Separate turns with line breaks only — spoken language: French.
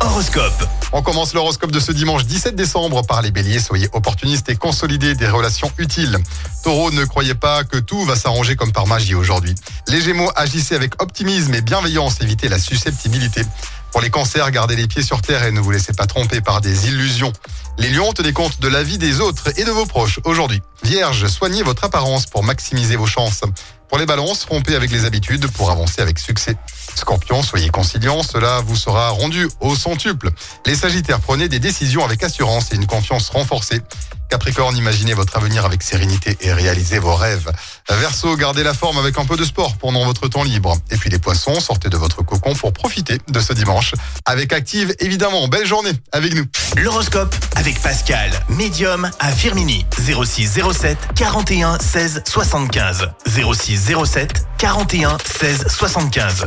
l'horoscope.
On commence l'horoscope de ce dimanche 17 décembre par les béliers. Soyez opportunistes et consolidez des relations utiles. Taureau, ne croyez pas que tout va s'arranger comme par magie aujourd'hui. Les gémeaux, agissez avec optimisme et bienveillance. Évitez la susceptibilité. Pour les cancers, gardez les pieds sur terre et ne vous laissez pas tromper par des illusions. Les lions, tenez compte de la vie des autres et de vos proches aujourd'hui. Vierge, soignez votre apparence pour maximiser vos chances. Pour les balances, rompez avec les habitudes pour avancer avec succès. Scorpion, soyez conciliant, cela vous sera rendu au centuple. Les Sagittaires, prenez des décisions avec assurance et une confiance renforcée. Capricorne, imaginez votre avenir avec sérénité et réalisez vos rêves. Verseau, gardez la forme avec un peu de sport pendant votre temps libre. Et puis les poissons, sortez de votre cocon pour profiter de ce dimanche. Avec Active, évidemment, belle journée avec nous.
L'horoscope avec Pascal, médium à Firmini. 06 07 41 16 75. 06 07 41 16 75.